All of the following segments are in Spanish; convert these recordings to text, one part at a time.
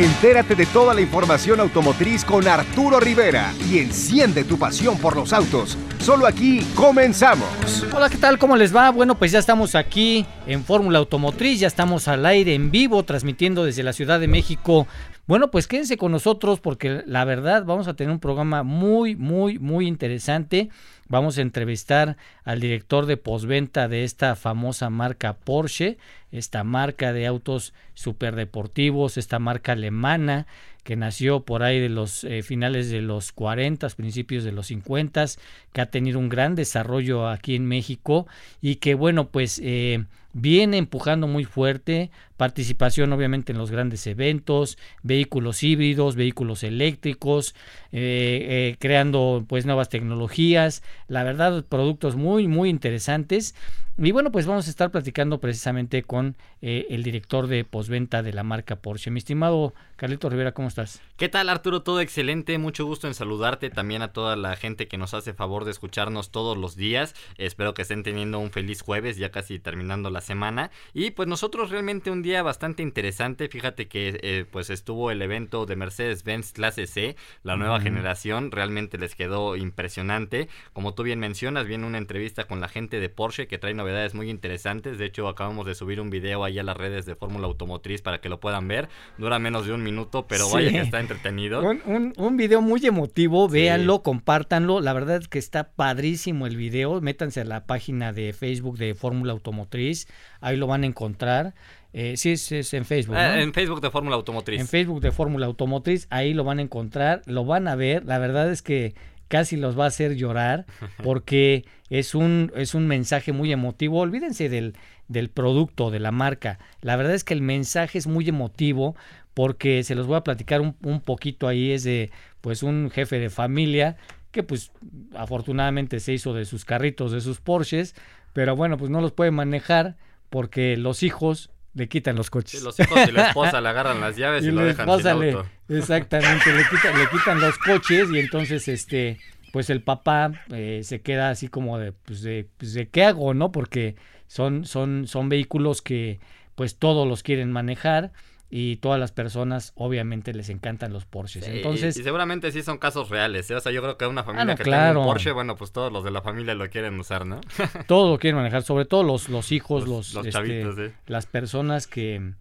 Entérate de toda la información automotriz con Arturo Rivera y enciende tu pasión por los autos. Solo aquí comenzamos. Hola, ¿qué tal? ¿Cómo les va? Bueno, pues ya estamos aquí en Fórmula Automotriz, ya estamos al aire en vivo, transmitiendo desde la Ciudad de México. Bueno, pues quédense con nosotros porque la verdad vamos a tener un programa muy, muy, muy interesante. Vamos a entrevistar al director de posventa de esta famosa marca Porsche, esta marca de autos superdeportivos, esta marca alemana que nació por ahí de los eh, finales de los 40, principios de los 50, que ha tenido un gran desarrollo aquí en México y que bueno, pues eh, viene empujando muy fuerte, participación obviamente en los grandes eventos, vehículos híbridos, vehículos eléctricos, eh, eh, creando pues nuevas tecnologías, la verdad productos muy muy interesantes y bueno pues vamos a estar platicando precisamente con eh, el director de posventa de la marca Porsche. Mi estimado Carlito Rivera, ¿cómo estás? ¿Qué tal Arturo? Todo excelente, mucho gusto en saludarte, también a toda la gente que nos hace favor de escucharnos todos los días, espero que estén teniendo un feliz jueves, ya casi terminando la semana. Y pues nosotros realmente un día bastante interesante. Fíjate que eh, pues estuvo el evento de Mercedes-Benz Clase C, la nueva generación. Realmente les quedó impresionante. Como tú bien mencionas, viene una entrevista con la gente de Porsche que trae novedades muy interesantes. De hecho, acabamos de subir un video ahí a las redes de Fórmula Automotriz para que lo puedan ver. Dura menos de un minuto, pero vaya que está entretenido. Un, un, video muy emotivo. Véanlo, compártanlo. La verdad es que está padrísimo el video. Métanse a la página de Facebook de Fórmula Automotriz ahí lo van a encontrar. Eh, sí, es, en Facebook. Eh, en Facebook de Fórmula Automotriz. En Facebook de Fórmula Automotriz, ahí lo van a encontrar, lo van a ver. La verdad es que casi los va a hacer llorar porque es un, es un mensaje muy emotivo. Olvídense del, del producto, de la marca. La verdad es que el mensaje es muy emotivo porque se los voy a platicar un, un poquito ahí. Es de pues un jefe de familia que pues afortunadamente se hizo de sus carritos, de sus Porsches, pero bueno, pues no los puede manejar porque los hijos le quitan los coches. los hijos y la esposa le agarran las llaves y, lo dejan sin auto. exactamente, le, quitan, le quitan los coches y entonces este pues el papá eh, se queda así como de pues, de pues de qué hago, ¿no? Porque son son son vehículos que pues todos los quieren manejar y todas las personas obviamente les encantan los Porsches. Entonces, y, seguramente sí son casos reales, ¿eh? o sea, yo creo que una familia ah, que tiene un Porsche, bueno, pues todos los de la familia lo quieren usar, ¿no? todos lo quieren manejar, sobre todo los, los hijos, los, los, este, las personas que,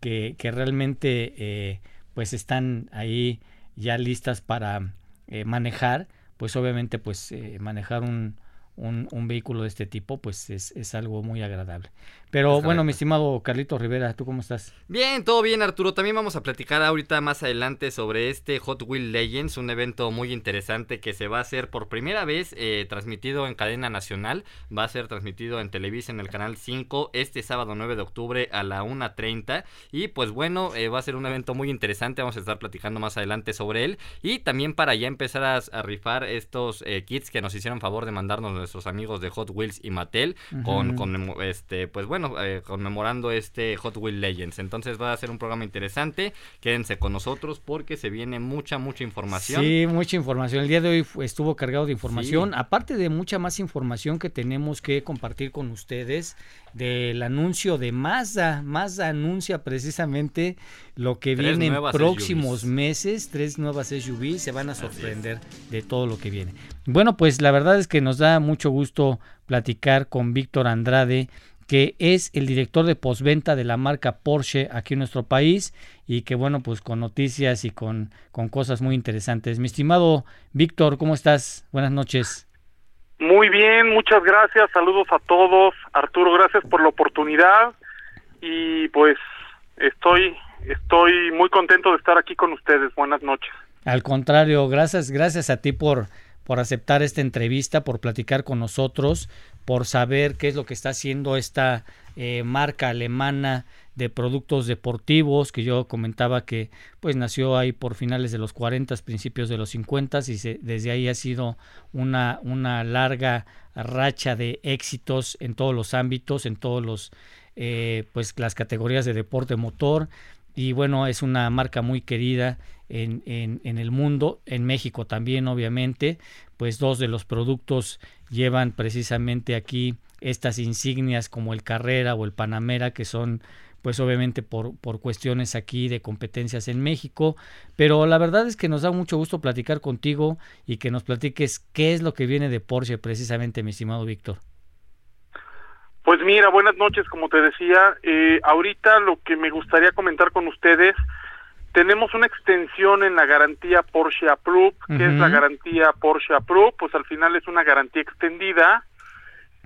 que, que realmente eh, pues están ahí ya listas para eh, manejar, pues obviamente pues eh, manejar un, un, un, vehículo de este tipo pues es, es algo muy agradable. Pero bueno, mi estimado Carlito Rivera, ¿tú cómo estás? Bien, todo bien, Arturo. También vamos a platicar ahorita más adelante sobre este Hot Wheel Legends, un evento muy interesante que se va a hacer por primera vez eh, transmitido en cadena nacional. Va a ser transmitido en Televisa en el canal 5 este sábado 9 de octubre a la 1.30. Y pues bueno, eh, va a ser un evento muy interesante. Vamos a estar platicando más adelante sobre él. Y también para ya empezar a, rifar estos eh, kits que nos hicieron favor de mandarnos nuestros amigos de Hot Wheels y Mattel. con, con este, pues bueno eh, conmemorando este Hot Wheels Legends. Entonces va a ser un programa interesante. Quédense con nosotros porque se viene mucha, mucha información. Sí, mucha información. El día de hoy estuvo cargado de información. Aparte de mucha más información que tenemos que compartir con ustedes del anuncio de Mazda. Mazda anuncia precisamente lo que viene en próximos meses. Tres nuevas SUVs se van a sorprender de todo lo que viene. Bueno, pues la verdad es que nos da mucho gusto platicar con Víctor Andrade que es el director de postventa de la marca Porsche aquí en nuestro país y que bueno, pues con noticias y con, con cosas muy interesantes. Mi estimado Víctor, ¿cómo estás? Buenas noches. Muy bien, muchas gracias, saludos a todos. Arturo, gracias por la oportunidad y pues estoy estoy muy contento de estar aquí con ustedes. Buenas noches. Al contrario, gracias, gracias a ti por por aceptar esta entrevista, por platicar con nosotros, por saber qué es lo que está haciendo esta eh, marca alemana de productos deportivos que yo comentaba que pues nació ahí por finales de los 40, principios de los 50 y desde ahí ha sido una, una larga racha de éxitos en todos los ámbitos, en todos los eh, pues las categorías de deporte motor. Y bueno, es una marca muy querida en, en, en, el mundo, en México también obviamente, pues dos de los productos llevan precisamente aquí estas insignias como el Carrera o el Panamera que son pues obviamente por, por cuestiones aquí de competencias en México, pero la verdad es que nos da mucho gusto platicar contigo y que nos platiques qué es lo que viene de Porsche precisamente, mi estimado Víctor. Pues mira, buenas noches, como te decía, eh, ahorita lo que me gustaría comentar con ustedes, tenemos una extensión en la garantía Porsche Approved, que es la garantía Porsche Approved, pues al final es una garantía extendida,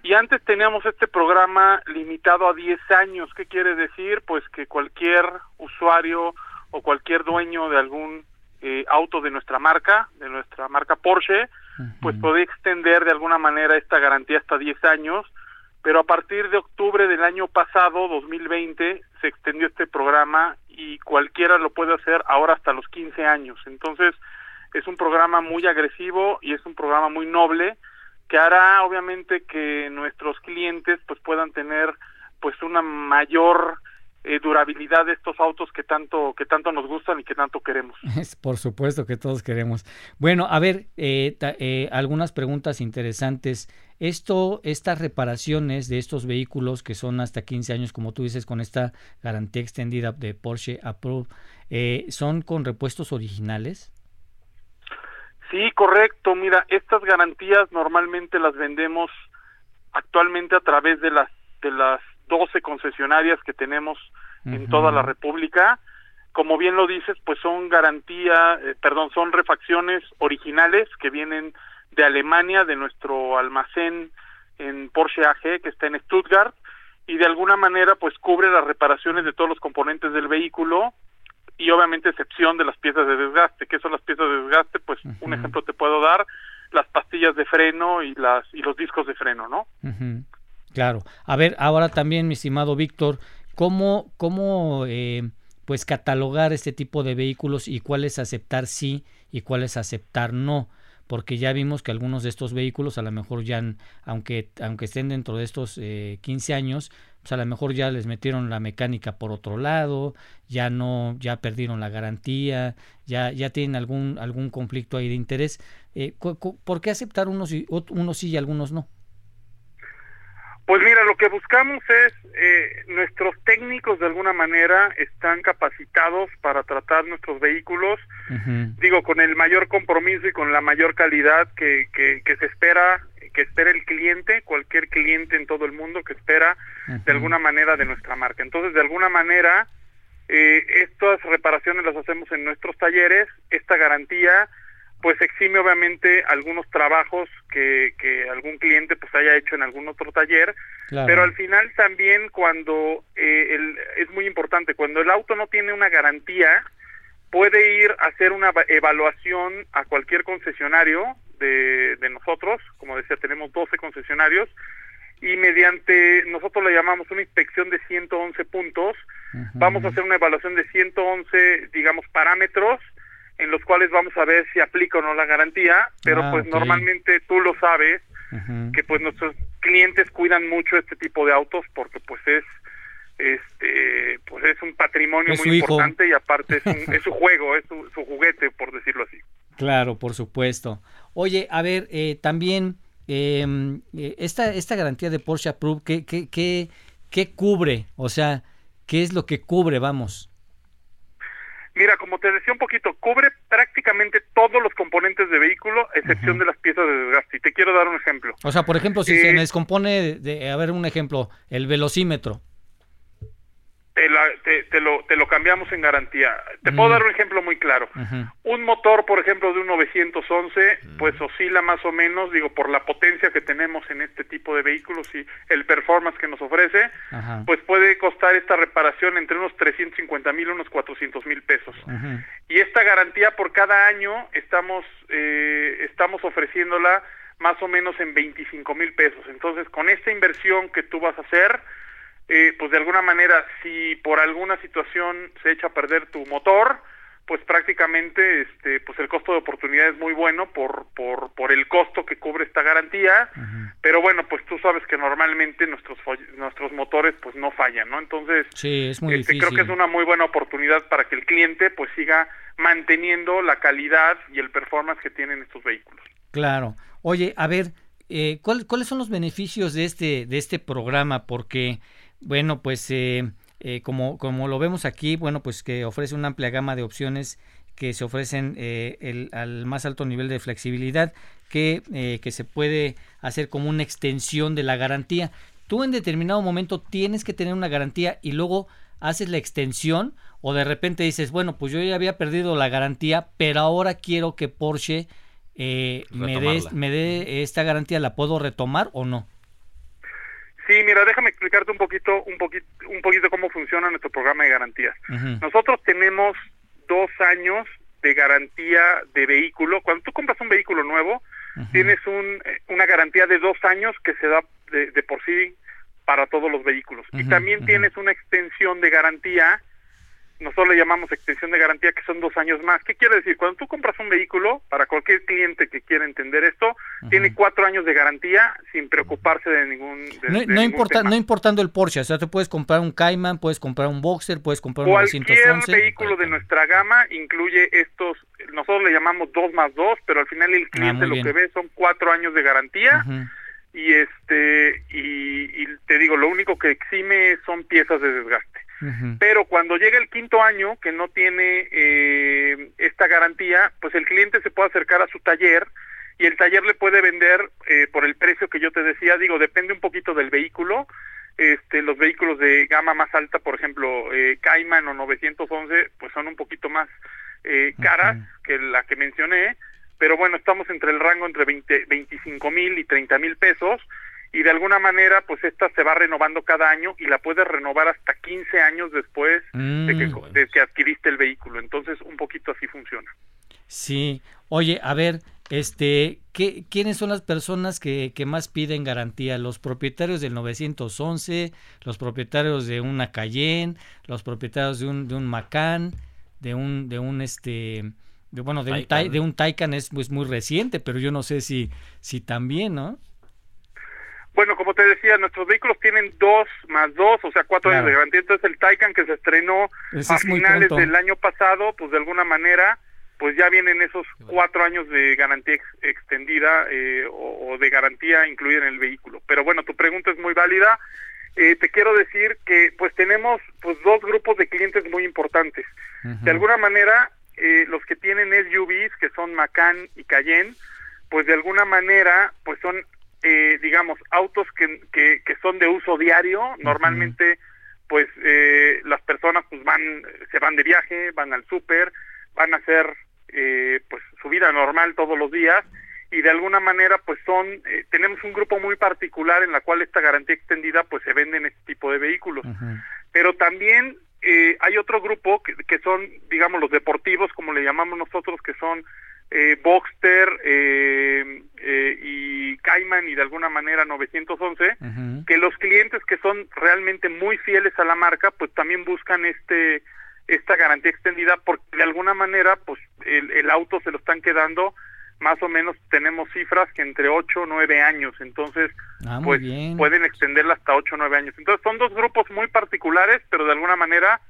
y antes teníamos este programa limitado a 10 años. ¿Qué quiere decir? Pues que cualquier usuario o cualquier dueño de algún eh, auto de nuestra marca, de nuestra marca Porsche, pues puede extender de alguna manera esta garantía hasta 10 años. Pero a partir de octubre del año pasado, 2020, se extendió este programa y cualquiera lo puede hacer ahora hasta los 15 años. Entonces, es un programa muy agresivo y es un programa muy noble que hará obviamente que nuestros clientes pues puedan tener pues una mayor eh, durabilidad de estos autos que tanto que tanto nos gustan y que tanto queremos. Por supuesto que todos queremos. Bueno, a ver, eh, eh, algunas preguntas interesantes. Esto, estas reparaciones de estos vehículos que son hasta 15 años, como tú dices, con esta garantía extendida de Porsche Approved, ¿son con repuestos originales? Sí, correcto. Mira, estas garantías normalmente las vendemos actualmente a través de las de las 12 concesionarias que tenemos en toda la República. Como bien lo dices, pues son garantía, eh, perdón, son refacciones originales que vienen de Alemania, de nuestro almacén en Porsche AG que está en Stuttgart y de alguna manera pues cubre las reparaciones de todos los componentes del vehículo y obviamente excepción de las piezas de desgaste. ¿Qué son las piezas de desgaste? Pues un ejemplo te puedo dar, las pastillas de freno y las y los discos de freno, ¿no? Claro. A ver, ahora también, mi estimado Víctor, ¿cómo, cómo eh, pues catalogar este tipo de vehículos y cuál es aceptar sí y cuál es aceptar no? Porque ya vimos que algunos de estos vehículos a lo mejor ya, aunque, aunque estén dentro de estos eh, 15 años, pues a lo mejor ya les metieron la mecánica por otro lado, ya no, ya perdieron la garantía, ya, ya tienen algún, algún conflicto ahí de interés. Eh, ¿Por qué aceptar unos, y, unos sí y algunos no? Pues mira, lo que buscamos es, eh, nuestros técnicos de alguna manera están capacitados para tratar nuestros vehículos, digo, con el mayor compromiso y con la mayor calidad que, que, que se espera, que espera el cliente, cualquier cliente en todo el mundo que espera de alguna manera de nuestra marca. Entonces, de alguna manera, eh, estas reparaciones las hacemos en nuestros talleres, esta garantía pues exime obviamente algunos trabajos que, que algún cliente pues haya hecho en algún otro taller, pero al final también cuando eh, el, es muy importante, cuando el auto no tiene una garantía, puede ir a hacer una evaluación a cualquier concesionario de, de nosotros, como decía, tenemos 12 concesionarios, y mediante, nosotros le llamamos una inspección de 111 puntos, vamos a hacer una evaluación de 111, digamos, parámetros, en los cuales vamos a ver si aplica o no la garantía, pero ah, pues normalmente tú lo sabes, que pues nuestros clientes cuidan mucho este tipo de autos porque pues es este pues es un patrimonio muy importante y aparte es, su juego, es su, juguete, por decirlo así. Claro, por supuesto. Oye, a ver, eh, también em, eh, esta, esta garantía de Porsche Approved, ¿qué, qué, qué, ¿qué cubre? O sea, ¿qué es lo que cubre, vamos? Mira, como te decía un poquito, cubre prácticamente todos los componentes de vehículo, excepción de las piezas de desgaste. Y te quiero dar un ejemplo. O sea, por ejemplo, si se me eh, descompone, de, a ver un ejemplo, el velocímetro te, lo, te lo cambiamos en garantía. Te puedo dar un ejemplo muy claro. Un motor, por ejemplo, de un 911, pues oscila más o menos, digo, por la potencia que tenemos en este tipo de vehículos y el performance que nos ofrece, pues puede costar esta reparación entre unos 350 mil y unos 400 mil pesos. Y esta garantía por cada año estamos, eh, estamos ofreciéndola más o menos en 25 mil pesos. Entonces, con esta inversión que tú vas a hacer, eh, pues de alguna manera, si por alguna situación se echa a perder tu motor, pues prácticamente este pues el costo de oportunidad es muy bueno por por por el costo que cubre esta garantía. Pero bueno pues tú sabes que normalmente nuestros nuestros motores pues no fallan no entonces sí, es muy este, creo que es una muy buena oportunidad para que el cliente pues siga manteniendo la calidad y el performance que tienen estos vehículos. Claro. Oye a ver eh, ¿cuáles son los beneficios de este de este programa porque bueno, pues eh, eh, como, como lo vemos aquí, bueno, pues que ofrece una amplia gama de opciones que se ofrecen eh, el, al más alto nivel de flexibilidad que, eh, que se puede hacer como una extensión de la garantía. Tú en determinado momento tienes que tener una garantía y luego haces la extensión o de repente dices, bueno, pues yo ya había perdido la garantía, pero ahora quiero que Porsche eh, me, dé, me dé esta garantía, ¿la puedo retomar o no? Sí, mira, déjame explicarte un poquito, un poquito, un poquito cómo funciona nuestro programa de garantías. Nosotros tenemos dos años de garantía de vehículo. Cuando tú compras un vehículo nuevo, tienes un, eh, una garantía de dos años que se da de, de por sí para todos los vehículos. y también tienes una extensión de garantía nosotros le llamamos extensión de garantía que son dos años más. ¿Qué quiere decir? Cuando tú compras un vehículo, para cualquier cliente que quiera entender esto, tiene cuatro años de garantía sin preocuparse de ningún... no, importa, no importando el Porsche, o sea, te puedes comprar un Cayman, puedes comprar un Boxer, puedes comprar un Cualquier vehículo de nuestra gama incluye estos, nosotros le llamamos dos más dos, pero al final el ah, cliente lo que ve son cuatro años de garantía. Y este y, y te digo, lo único que exime son piezas de desgaste. Pero cuando llega el quinto año que no tiene eh, esta garantía, pues el cliente se puede acercar a su taller y el taller le puede vender eh, por el precio que yo te decía, digo, depende un poquito del vehículo. Este, los vehículos de gama más alta, por ejemplo, eh, Cayman o 911, pues son un poquito más eh, caras que la que mencioné, pero bueno, estamos entre el rango entre 20, 25 mil y 30 mil pesos y de alguna manera pues esta se va renovando cada año y la puedes renovar hasta 15 años después de, que, mm. de, que, adquiriste el vehículo. Entonces un poquito así funciona. Sí, oye, a ver, este, ¿qué, ¿quiénes son las personas que, que, más piden garantía? ¿Los propietarios del 911, los propietarios de una Cayenne, los propietarios de un, de un Macan, de un, de un este... De, bueno, de un, de un Taycan es pues, muy reciente, pero yo no sé si, si también, ¿no? Bueno, como te decía, nuestros vehículos tienen dos más dos, o sea, cuatro años de garantía. Entonces, el Taycan que se estrenó a finales del año pasado, pues de alguna manera, pues ya vienen esos cuatro años de garantía extendida eh, o, de garantía incluida en el vehículo. Pero bueno, tu pregunta es muy válida. Eh, te quiero decir que pues tenemos pues dos grupos de clientes muy importantes. De alguna manera, eh, los que tienen SUVs, que son Macan y Cayenne, pues de alguna manera pues son eh, digamos, autos que, que, son de uso diario, normalmente pues eh, las personas pues van, se van de viaje, van al súper, van a hacer eh, pues su vida normal todos los días y de alguna manera pues son, eh, tenemos un grupo muy particular en la cual esta garantía extendida pues se vende en este tipo de vehículos. Pero también eh, hay otro grupo que, que son, digamos, los deportivos, como le llamamos nosotros, que son eh, Boxster eh, y de alguna manera 911, que los clientes que son realmente muy fieles a la marca, pues también buscan este esta garantía extendida porque de alguna manera pues el, el auto se lo están quedando más o menos tenemos cifras que entre 8 o 9 años, entonces ah, pues pueden extenderla hasta 8 o 9 años. Entonces son dos grupos muy particulares, pero de alguna manera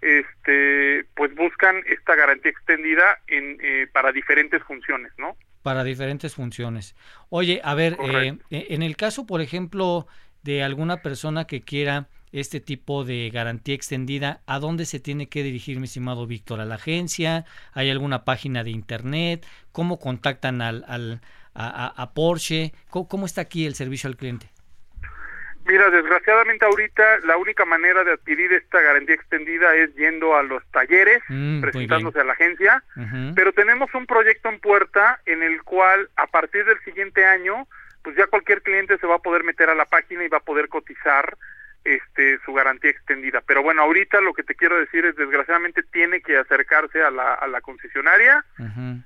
este pues buscan esta garantía extendida en, eh, para diferentes funciones, ¿no? Para diferentes funciones. Oye, a ver, eh, e, en el caso, por ejemplo, de alguna persona que quiera este tipo de garantía extendida, ¿a dónde se tiene que dirigir, mi estimado Víctor? ¿A la agencia? ¿Hay alguna página de internet? ¿Cómo contactan al, al a, Porsche? ¿Cómo está aquí el servicio al cliente? Mira, desgraciadamente ahorita la única manera de adquirir esta garantía extendida es yendo a los talleres, mm, presentándose a la agencia, pero tenemos un proyecto en puerta en el cual a partir del siguiente año, pues ya cualquier cliente se va a poder meter a la página y va a poder cotizar este su garantía extendida. Pero bueno, ahorita lo que te quiero decir es desgraciadamente tiene que acercarse a la, a la concesionaria,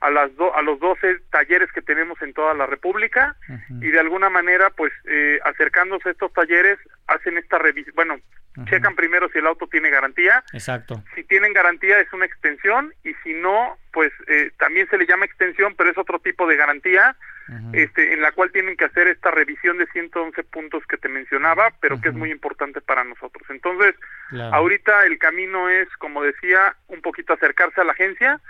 a las a los 12 talleres que tenemos en toda la República y de alguna manera pues eh, acercándose a estos talleres hacen esta revisión, bueno, checan primero si el auto tiene garantía. Exacto. Si tienen garantía es una extensión y si no, pues eh, también se le llama extensión, pero es otro tipo de garantía este, en la cual tienen que hacer esta revisión de 111 puntos que te mencionaba, pero que es muy importante para nosotros. Entonces, ahorita el camino es, como decía, un poquito acercarse a la agencia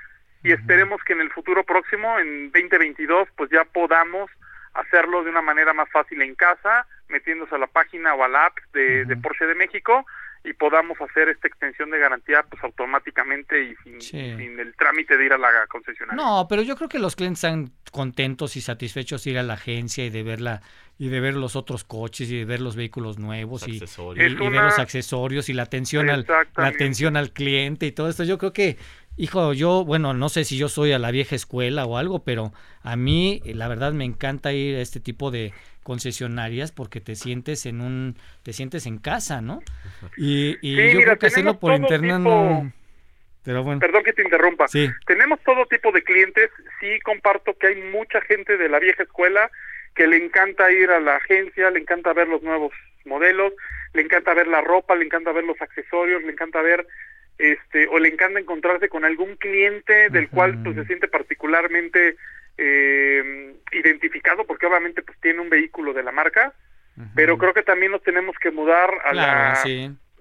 y esperemos que en el futuro próximo, en 2022, pues ya podamos hacerlo de una manera más fácil en casa, metiéndose a la página o a la app de, de Porsche de México y podamos hacer esta extensión de garantía pues automáticamente y sin, sin, el trámite de ir a la concesionaria. No, pero yo creo que los clientes están contentos y satisfechos de ir a la agencia y de verla y de ver los otros coches y de ver los vehículos nuevos y, y, ver los accesorios y la atención al la atención al cliente y todo esto. Yo creo que Hijo, yo, bueno, no sé si yo soy a la vieja escuela o algo, pero a mí la verdad me encanta ir a este tipo de concesionarias porque te sientes en un, te sientes en casa, ¿no? Y, yo creo que hacerlo por internet no... Pero bueno. Perdón que te interrumpa. Sí. Tenemos todo tipo de clientes. Sí comparto que hay mucha gente de la vieja escuela que le encanta ir a la agencia, le encanta ver los nuevos modelos, le encanta ver la ropa, le encanta ver los accesorios, le encanta ver este o le encanta encontrarse con algún cliente del cual pues se siente particularmente eh, identificado porque obviamente pues tiene un vehículo de la marca pero creo que también nos tenemos que mudar a la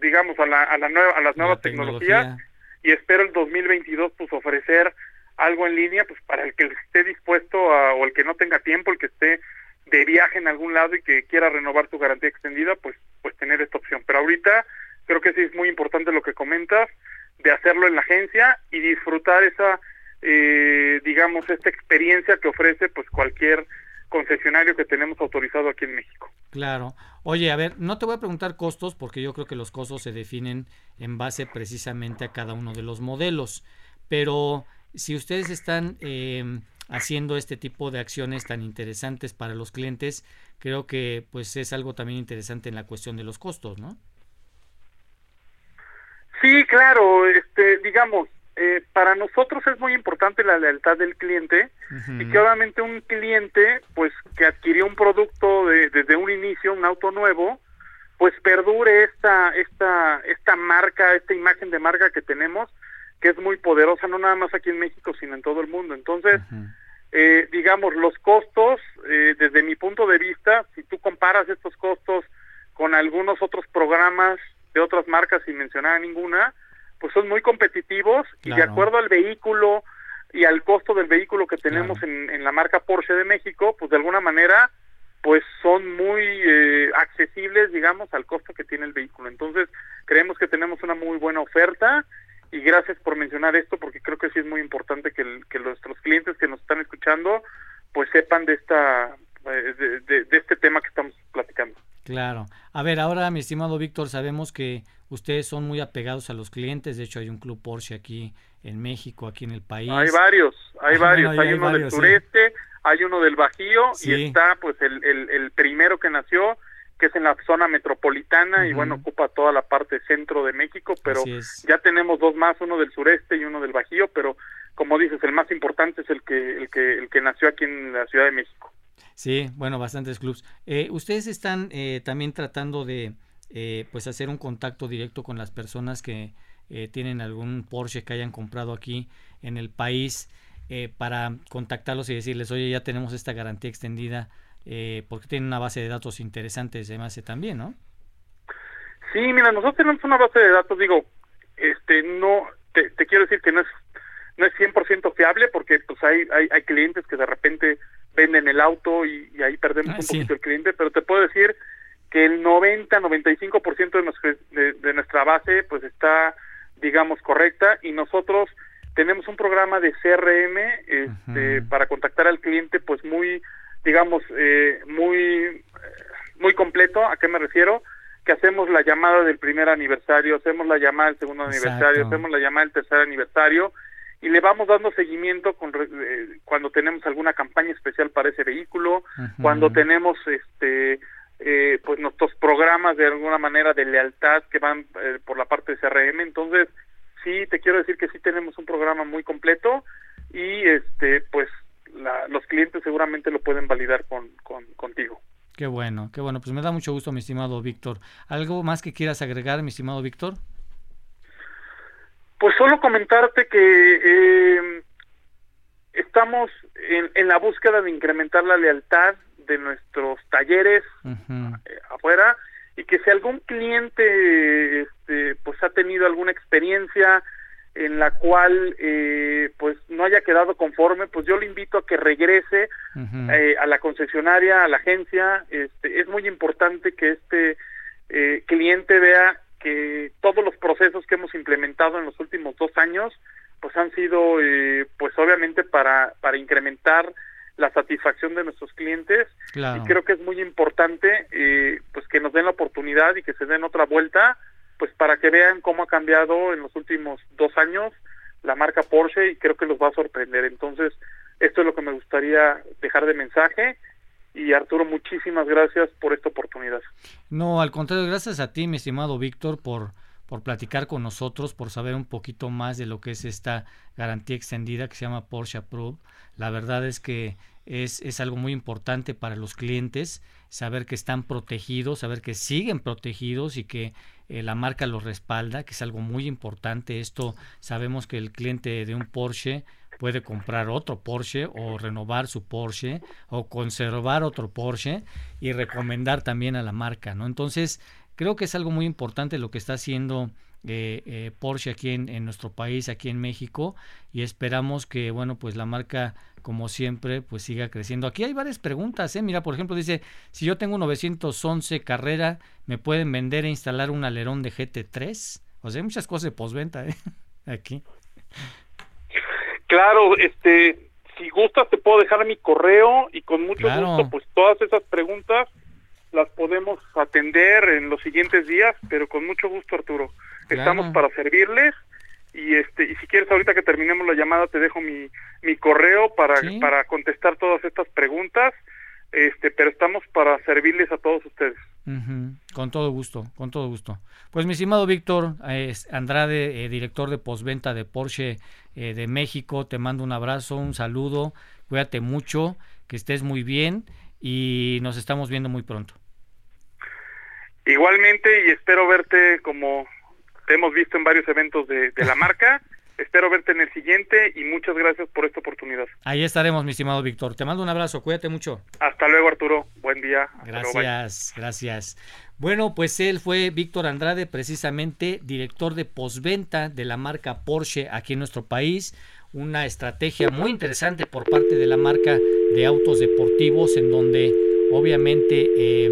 digamos a la, a la nueva a las nuevas tecnologías y espero el 2022 pues ofrecer algo en línea pues para el que esté dispuesto o el que no tenga tiempo el que esté de viaje en algún lado y que quiera renovar su garantía extendida pues pues tener esta opción. Pero ahorita creo que sí es muy importante lo que comentas de hacerlo en la agencia y disfrutar esa eh, digamos, esta experiencia que ofrece pues cualquier concesionario que tenemos autorizado aquí en México. Claro. Oye, a ver, no te voy a preguntar costos porque yo creo que los costos se definen en base precisamente a cada uno de los modelos, pero si ustedes están em, haciendo este tipo de acciones tan interesantes para los clientes, creo que pues es algo también interesante en la cuestión de los costos, ¿no? Sí, claro, este, digamos, eh, para nosotros es muy importante la lealtad del cliente y que obviamente un cliente pues que adquirió un producto desde un inicio un auto nuevo pues perdure esta esta esta marca esta imagen de marca que tenemos que es muy poderosa no nada más aquí en México sino en todo el mundo. Entonces eh, digamos los costos eh, desde mi punto de vista si tú comparas estos costos con algunos otros programas de otras marcas sin mencionar ninguna pues son muy competitivos y de acuerdo al vehículo y al costo del vehículo que tenemos en, la marca Porsche de México, pues de alguna manera pues son muy eh, accesibles, digamos, al costo que tiene el vehículo. Entonces, creemos que tenemos una muy buena oferta y gracias por mencionar esto porque creo que sí es muy importante que, que nuestros clientes que nos están escuchando pues sepan de esta de, este tema que estamos platicando. Claro. A ver, ahora mi estimado Víctor, sabemos que Ustedes son muy apegados a los clientes, de hecho hay un club Porsche aquí en México, aquí en el país. Hay varios, hay varios, hay, uno del sureste, hay uno del Bajío y está pues el, el, primero que nació, que es en la zona metropolitana y bueno, ocupa toda la parte centro de México, pero ya tenemos dos más, uno del sureste y uno del Bajío, pero como dices, el más importante es el que, el que, el que nació aquí en la Ciudad de México. Sí, bueno, bastantes clubs. Eh, ustedes están eh, también tratando de eh, pues hacer un contacto directo con las personas que eh, tienen algún Porsche que hayan comprado aquí en el país eh, para contactarlos y decirles, oye, ya tenemos esta garantía extendida porque tienen una base de datos interesantes además también, ¿no? Sí, mira, nosotros tenemos una base de datos, digo, este, no, te, quiero decir que no es no es 100% fiable porque pues hay, hay, hay clientes que de repente venden el auto y, ahí perdemos ah, un poquito el cliente, pero te puedo decir que el 90-95% de, nuestra, de, nuestra base pues está, digamos, correcta y nosotros tenemos un programa de CRM este, para contactar al cliente pues muy, digamos, eh, muy, muy completo. ¿A qué me refiero? Que hacemos la llamada del primer aniversario, hacemos la llamada del segundo aniversario, hacemos la llamada del tercer aniversario y le vamos dando seguimiento con, eh, cuando tenemos alguna campaña especial para ese vehículo, cuando tenemos este eh, pues nuestros programas de alguna manera de lealtad que van eh, por la parte de CRM entonces sí te quiero decir que sí tenemos un programa muy completo y este pues los clientes seguramente lo pueden validar con, contigo. Qué bueno qué bueno. Pues me da mucho gusto mi estimado Víctor. Algo más que quieras agregar mi estimado Víctor pues solo comentarte que eh, estamos en, en la búsqueda de incrementar la lealtad de nuestros talleres eh, afuera y que si algún cliente este, pues ha tenido alguna experiencia en la cual eh, pues no haya quedado conforme pues yo le invito a que regrese eh, a la concesionaria a la agencia. Este, es muy importante que este cliente vea que todos los procesos que hemos implementado en los últimos dos años pues han sido eh, pues obviamente para para incrementar la satisfacción de nuestros clientes. Y creo que es muy importante eh, pues que nos den la oportunidad y que se den otra vuelta pues para que vean cómo ha cambiado en los últimos dos años la marca Porsche y creo que los va a sorprender. Entonces esto es lo que me gustaría dejar de mensaje y Arturo, muchísimas gracias por esta oportunidad. No, al contrario, gracias a ti, mi estimado Víctor, por, por platicar con nosotros, por saber un poquito más de lo que es esta garantía extendida que se llama Porsche Approved. La verdad es que es, es algo muy importante para los clientes, saber que están protegidos, saber que siguen protegidos y que eh, la marca los respalda, que es algo muy importante. Esto sabemos que el cliente de un Porsche puede comprar otro Porsche o renovar su Porsche o conservar otro Porsche y recomendar también a la marca, ¿no? Entonces, creo que es algo muy importante lo que está haciendo eh, eh, Porsche aquí en, nuestro país, aquí en México, y esperamos que, bueno, pues la marca, como siempre, pues siga creciendo. Aquí hay varias preguntas, ¿eh? Mira, por ejemplo, dice, si yo tengo un 911 carrera, ¿me pueden vender e instalar un alerón de GT3? O sea, hay muchas cosas de postventa, ¿eh? Aquí. Claro, este, si gustas te puedo dejar mi correo y con mucho gusto, pues todas esas preguntas las podemos atender en los siguientes días, pero con mucho gusto, Arturo. Estamos para servirles y este y si quieres ahorita que terminemos la llamada te dejo mi, mi correo para para contestar todas estas preguntas. Este, pero estamos para servirles a todos ustedes. Con todo gusto, con todo gusto. Pues mi estimado Víctor Andrade, eh, director de postventa de Porsche eh, de México, te mando un abrazo, un saludo, cuídate mucho, que estés muy bien y nos estamos viendo muy pronto. Igualmente y espero verte como te hemos visto en varios eventos de, de la marca. Espero verte en el siguiente y muchas gracias por esta oportunidad. Ahí estaremos, mi estimado Víctor. Te mando un abrazo, cuídate mucho. Hasta luego, Arturo. Buen día. gracias, gracias. Bueno, pues él fue Víctor Andrade, precisamente director de posventa de la marca Porsche aquí en nuestro país. Una estrategia muy interesante por parte de la marca de autos deportivos, en donde obviamente, eh,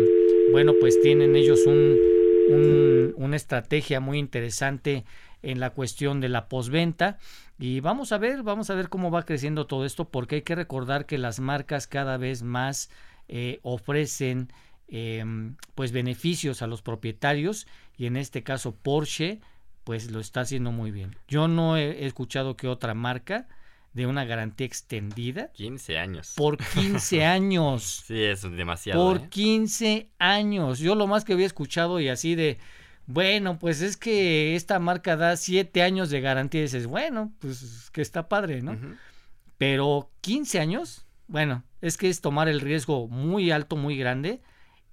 bueno, pues tienen ellos un, una estrategia muy interesante en la cuestión de la posventa. Y vamos a ver, vamos a ver cómo va creciendo todo esto, porque hay que recordar que las marcas cada vez más eh, ofrecen em, pues beneficios a los propietarios y en este caso Porsche pues lo está haciendo muy bien. Yo no he escuchado que otra marca de una garantía extendida. 15 años. Por 15 años. sí, es demasiado. Por 15 ¿eh? años. Yo lo más que había escuchado y así de, bueno, pues es que esta marca da siete años de garantía y dices, bueno, pues que está padre, ¿no? Pero 15 años, bueno, es que es tomar el riesgo muy alto, muy grande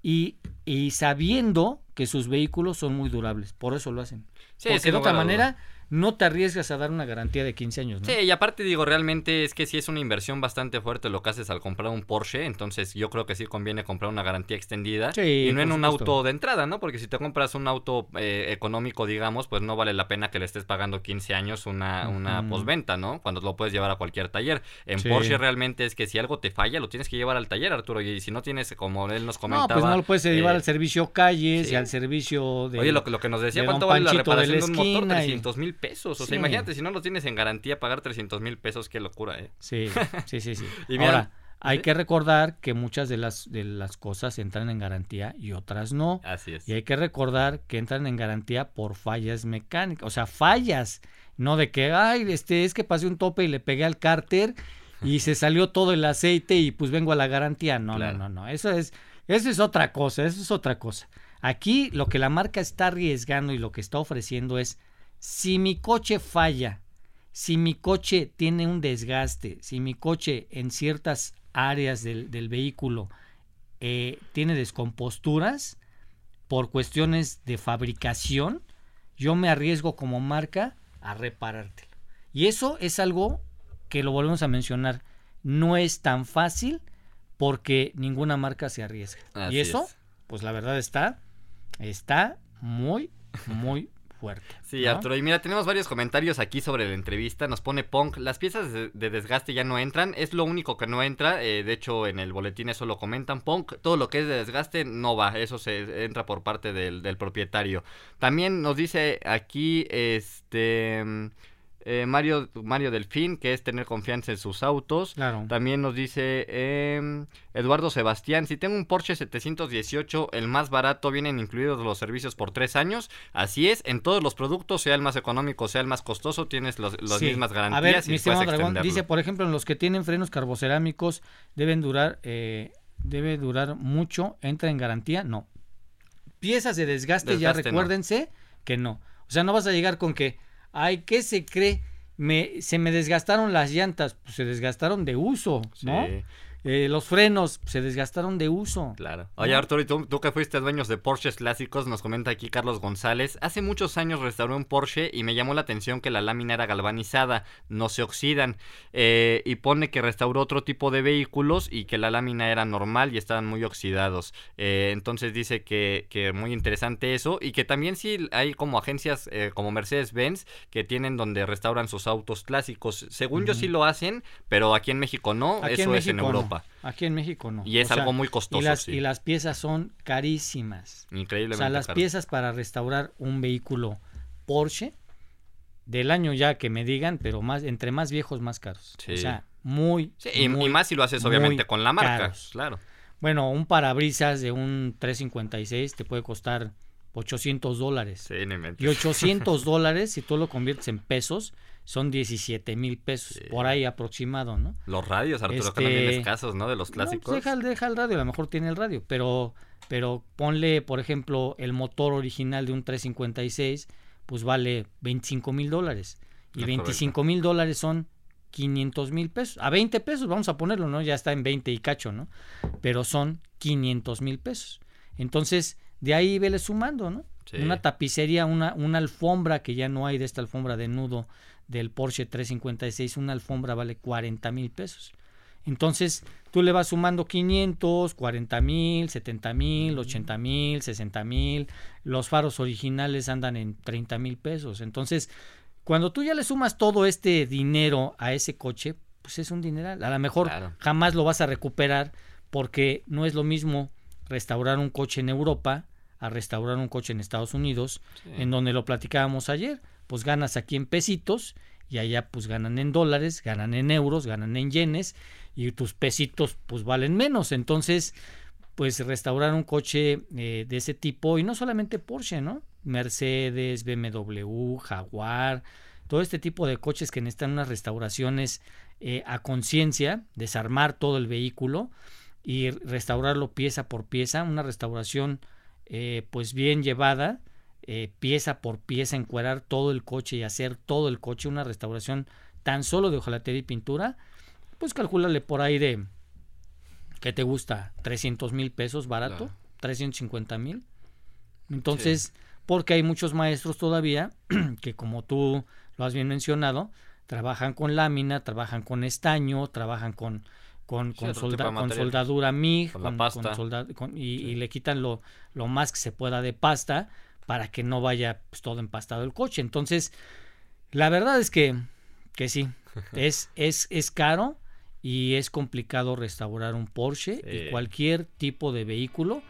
y, y sabiendo que sus vehículos son muy durables, por eso lo hacen. Sí, Porque de otra manera no te arriesgas a dar una garantía de 15 años, ¿no? Sí, y aparte digo, realmente es que si es una inversión bastante fuerte lo que haces al comprar un Porsche, entonces yo creo que sí conviene comprar una garantía extendida y no en un auto de entrada, ¿no? Porque si te compras un auto eh, económico, digamos, pues no vale la pena que le estés pagando 15 años una, una posventa, ¿no? Cuando lo puedes llevar a cualquier taller. En Porsche realmente es que si algo te falla, lo tienes que llevar al taller, Arturo, y si no tienes, como él nos comentaba... No, pues no lo puedes llevar al eh, servicio calles y al servicio de... Oye, lo, lo que nos decía, ¿cuánto vale la reparación de, un motor? 300 mil pesos, o sea, imagínate si no lo tienes en garantía, pagar 300 mil pesos, qué locura, ¿eh? Sí, sí, sí, sí. y Ahora, hay que recordar que muchas de las, de las cosas entran en garantía y otras no. Así es. Y hay que recordar que entran en garantía por fallas mecánicas, o sea, fallas, no de que, ay, este, es que pasé un tope y le pegué al cárter y se salió todo el aceite y pues vengo a la garantía. No, no, no, no, eso es, eso es otra cosa, eso es otra cosa. Aquí lo que la marca está arriesgando y lo que está ofreciendo es si mi coche falla, si mi coche tiene un desgaste, si mi coche en ciertas áreas del, vehículo eh, tiene descomposturas por cuestiones de fabricación, yo me arriesgo como marca a reparártelo. Y eso es algo que lo volvemos a mencionar, no es tan fácil porque ninguna marca se arriesga. y eso, pues la verdad está, está muy, muy fuerte. Sí, ¿no? Arturo. Y mira, tenemos varios comentarios aquí sobre la entrevista. Nos pone Punk. Las piezas de, de desgaste ya no entran. Es lo único que no entra. eh, de hecho, en el boletín eso lo comentan. Punk, todo lo que es de desgaste no va. Eso se entra por parte del, del propietario. También nos dice aquí este eh, Mario, Mario Delfín, que es tener confianza en sus autos. Claro. También nos dice em, Eduardo Sebastián, si tengo un Porsche 718, el más barato, vienen incluidos los servicios por tres años. Así es, en todos los productos, sea el más económico, sea el más costoso, tienes los- las Sí. mismas garantías A ver, y mi puedes estimado Dragón, extenderlo. dice, por ejemplo, en los que tienen frenos carbocerámicos deben durar, eh, debe durar mucho, entra en garantía, no. Piezas de desgaste, ya no. recuérdense que no. O sea, no vas a llegar con que, ay, ¿qué se cree? Me, se me desgastaron las llantas, pues se desgastaron de uso, ¿no? Sí. Eh, los frenos se desgastaron de uso. Claro. Oye. Arturo, y tú, tú que fuiste dueños de Porsches clásicos, nos comenta aquí Carlos González. Hace muchos años restauré un Porsche y me llamó la atención que la lámina era galvanizada, no se oxidan. Eh, y pone que restauró otro tipo de vehículos y que la lámina era normal y estaban muy oxidados. Eh, entonces dice que, que muy interesante eso y que también sí hay como agencias eh, como Mercedes-Benz que tienen donde restauran sus autos clásicos. Según yo sí lo hacen, pero aquí en México no, Aquí eso en es en no. Europa. Aquí en México no. Y es O sea, algo muy costoso. y las, sí. y las piezas son carísimas. O Increíblemente sea, las caro. piezas para restaurar un vehículo Porsche del año ya que me digan, pero más entre más viejos más caros. Sí. O sea, muy, Sí, y, y muy- más si lo haces obviamente con la marca, caros. claro. bueno, un parabrisas de un 356 te puede costar 800 dólares. Sí. Y 800 dólares, si tú lo conviertes en pesos, son 17 mil pesos, Sí. por ahí aproximado, ¿no? Los radios, Arturo, que también Este, escasos, ¿no? De los No, clásicos. pues deja, deja el radio, a lo mejor tiene el radio, pero, pero ponle, por ejemplo, el motor original de un 356, pues vale 25 mil dólares. Y Es 25 mil dólares son 500 mil pesos. A 20 pesos vamos a ponerlo, ¿no? Ya está en 20 y cacho, ¿no? Pero son 500 mil pesos. Entonces, de ahí vele sumando, ¿no? Sí. Una tapicería, una, una alfombra que ya no hay de esta alfombra de nudo del Porsche 356, una alfombra vale 40 mil pesos. Entonces, tú le vas sumando 500, 40 mil, 70 mil, 80 mil, 60 mil. Los faros originales andan en 30 mil pesos. Entonces, cuando tú ya le sumas todo este dinero a ese coche, pues es un dineral. A lo mejor Claro. jamás lo vas a recuperar porque no es lo mismo restaurar un coche en Europa a restaurar un coche en Estados Unidos, Sí. en donde lo platicábamos ayer. Pues ganas aquí en pesitos y allá pues ganan en dólares, ganan en euros, ganan en yenes y tus pesitos pues valen menos. Entonces, pues restaurar un coche eh, de ese tipo y no solamente Porsche, ¿no? Mercedes, BMW, Jaguar, todo este tipo de coches que necesitan unas restauraciones eh, a conciencia, desarmar todo el vehículo y restaurarlo pieza por pieza, una restauración eh, pues bien llevada, eh, pieza por pieza, encuerar todo el coche y hacer todo el coche, una restauración tan solo de hojalatería y pintura, pues calcúlale por ahí de, ¿qué te gusta? 300 mil pesos barato, Claro. 350 mil. Entonces, porque hay muchos maestros todavía que como tú lo has bien mencionado, trabajan con lámina, trabajan con estaño, trabajan con con, Sí, con, solda- con soldadura MIG, Con la pasta. solda- y, y le quitan lo, lo más que se pueda de pasta para que no vaya pues, todo empastado el coche. Entonces, la verdad es que, que sí, es, es, es caro y es complicado restaurar un Porsche Sí. y cualquier tipo de vehículo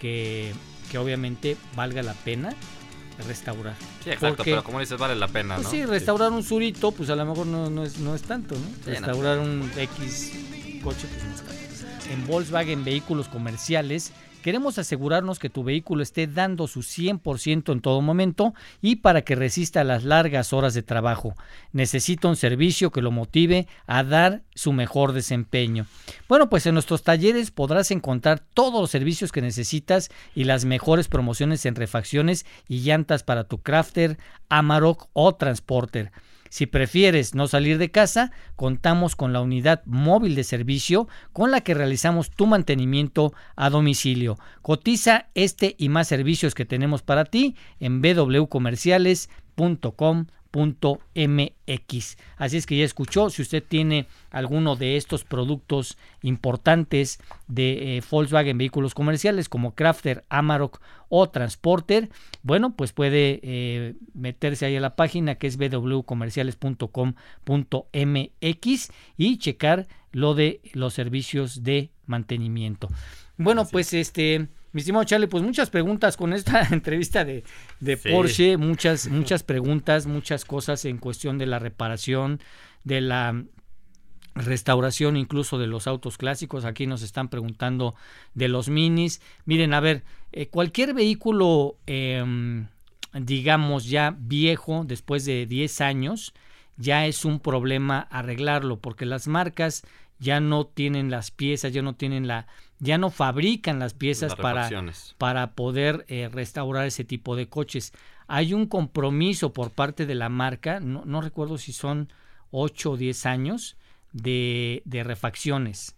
que, que obviamente valga la pena restaurar. Sí, exacto, porque- pero como dices, vale la pena, Pues ¿no? sí, restaurar un surito, pues a lo mejor no, no es, no es tanto, restaurar un X pues. En Volkswagen Vehículos Comerciales queremos asegurarnos que tu vehículo esté dando su 100% en todo momento y para que resista las largas horas de trabajo. Necesita un servicio que lo motive a dar su mejor desempeño. Bueno, pues en nuestros talleres podrás encontrar todos los servicios que necesitas y las mejores promociones en refacciones y llantas para tu Crafter, Amarok o Transporter. Si prefieres no salir de casa, contamos con la unidad móvil de servicio con la que realizamos tu mantenimiento a domicilio. Cotiza este y más servicios que tenemos para ti en www.comerciales.com MX. Así es que ya escuchó, si usted tiene alguno de estos productos importantes de eh, Volkswagen Vehículos Comerciales como Crafter, Amarok o Transporter, bueno, pues puede eh, meterse ahí a la página que es www.comerciales.com.mx y checar lo de los servicios de mantenimiento. Bueno, pues este mi estimado Charlie, pues muchas preguntas con esta entrevista de, Porsche, muchas, muchas preguntas, muchas cosas en cuestión de la reparación, de la restauración incluso de los autos clásicos. Aquí nos están preguntando de los minis. Miren, a ver, eh, cualquier vehículo, em, digamos ya viejo, después de 10 años, ya es un problema arreglarlo, porque las marcas ya no tienen las piezas, ya no tienen la, ya no fabrican las piezas para, para poder eh, restaurar ese tipo de coches. Hay un compromiso por parte de la marca, no, no recuerdo si son 8 o 10 años, de, de refacciones.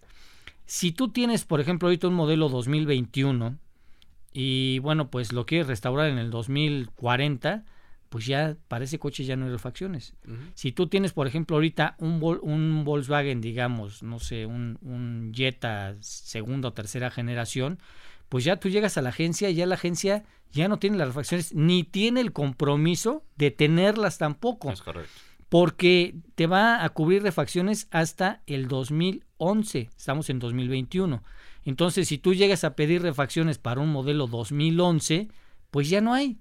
Si tú tienes, por ejemplo, ahorita un modelo 2021 y bueno, pues lo quieres restaurar en el 2040, pues ya para ese coche ya no hay refacciones. Si tú tienes, por ejemplo, ahorita un, un Volkswagen, digamos, no sé, un, un Jetta segunda o tercera generación, pues ya tú llegas a la agencia y ya la agencia ya no tiene las refacciones ni tiene el compromiso de tenerlas tampoco. Es correcto. Porque te va a cubrir refacciones hasta el 2011. Estamos en 2021. Entonces, si tú llegas a pedir refacciones para un modelo 2011, pues ya no hay.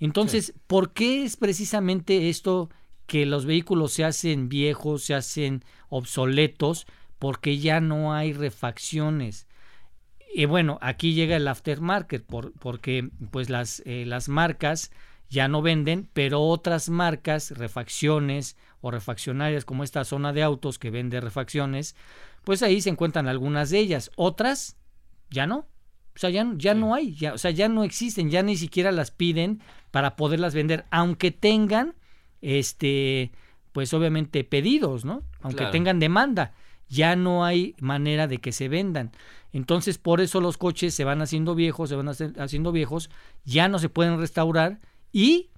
Entonces, ¿por qué es precisamente esto que los vehículos se hacen viejos, se hacen obsoletos? Porque ya no hay refacciones. Y bueno, aquí llega el aftermarket, por, porque pues las, eh, las marcas ya no venden, pero otras marcas, refacciones o refaccionarias como esta zona de autos que vende refacciones, pues ahí se encuentran algunas de ellas. Otras ya no. O sea, ya, ya no hay, ya, o sea, ya no existen, ya ni siquiera las piden para poderlas vender, aunque tengan, este, pues obviamente pedidos, ¿no? Aunque tengan demanda, ya no hay manera de que se vendan. Entonces, por eso los coches se van haciendo viejos, se van haciendo viejos, ya no se pueden restaurar y